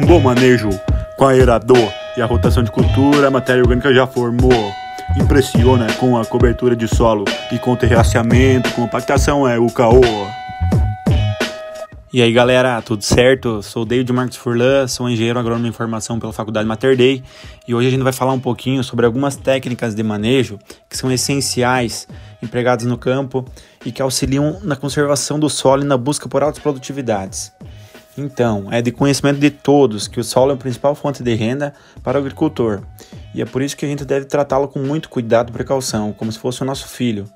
bom manejo com aerador e a rotação de cultura, a matéria orgânica já formou. Impressiona com a cobertura de solo e com terraceamento, compactação é o caô. E aí galera, tudo certo? Sou David Marques Furlan, sou engenheiro agrônomo em formação pela Faculdade Mater Dei e hoje a gente vai falar um pouquinho sobre algumas técnicas de manejo que são essenciais empregadas no campo e que auxiliam na conservação do solo e na busca por altas produtividades. Então, é de conhecimento de todos que o solo é a principal fonte de renda para o agricultor e é por isso que a gente deve tratá-lo com muito cuidado e precaução, como se fosse o nosso filho.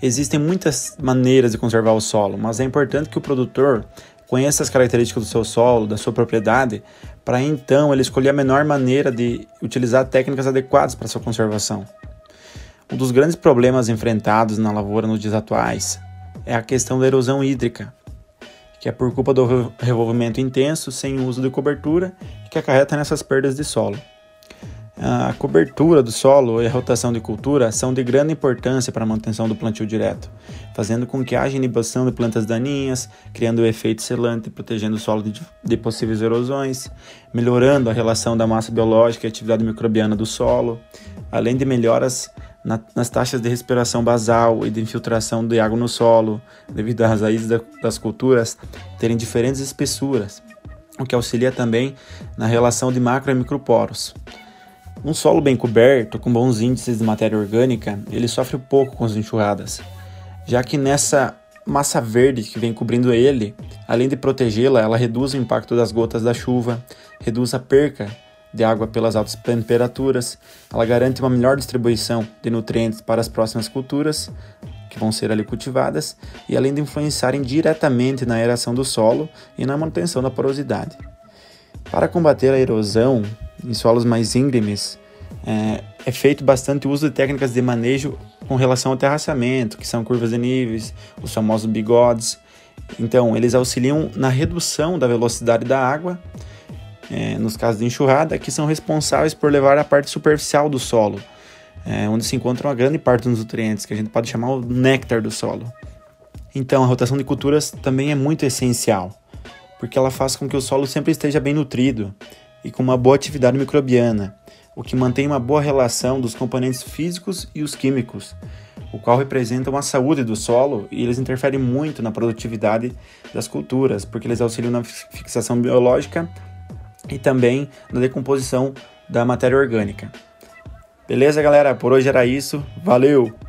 Existem muitas maneiras de conservar o solo, mas é importante que o produtor conheça as características do seu solo, da sua propriedade, para então ele escolher a melhor maneira de utilizar técnicas adequadas para sua conservação. Um dos grandes problemas enfrentados na lavoura nos dias atuais é a questão da erosão hídrica, que é por culpa do revolvimento intenso sem uso de cobertura que acarreta nessas perdas de solo. A cobertura do solo e a rotação de cultura são de grande importância para a manutenção do plantio direto, fazendo com que haja inibição de plantas daninhas, criando o efeito selante, protegendo o solo de, de possíveis erosões, melhorando a relação da massa biológica e atividade microbiana do solo, além de melhoras na, nas taxas de respiração basal e de infiltração de água no solo, devido às raízes da, das culturas terem diferentes espessuras, o que auxilia também na relação de macro e microporos. Um solo bem coberto, com bons índices de matéria orgânica, ele sofre pouco com as enxurradas, já que nessa massa verde que vem cobrindo ele, além de protegê-la, ela reduz o impacto das gotas da chuva, reduz a perca de água pelas altas temperaturas, ela garante uma melhor distribuição de nutrientes para as próximas culturas que vão ser ali cultivadas e além de influenciarem diretamente na aeração do solo e na manutenção da porosidade. Para combater a erosão em solos mais íngremes, é, é feito bastante uso de técnicas de manejo com relação ao terraceamento, que são curvas de níveis, os famosos bigodes. Então, eles auxiliam na redução da velocidade da água é, nos casos de enxurrada, que são responsáveis por levar a parte superficial do solo, é, onde se encontra uma grande parte dos nutrientes, que a gente pode chamar o néctar do solo. Então, a rotação de culturas também é muito essencial, porque ela faz com que o solo sempre esteja bem nutrido e com uma boa atividade microbiana, o que mantém uma boa relação dos componentes físicos e os químicos, o qual representam a saúde do solo e eles interferem muito na produtividade das culturas, porque eles auxiliam na fixação biológica e também na decomposição da matéria orgânica. Beleza, galera? Por hoje era isso. Valeu!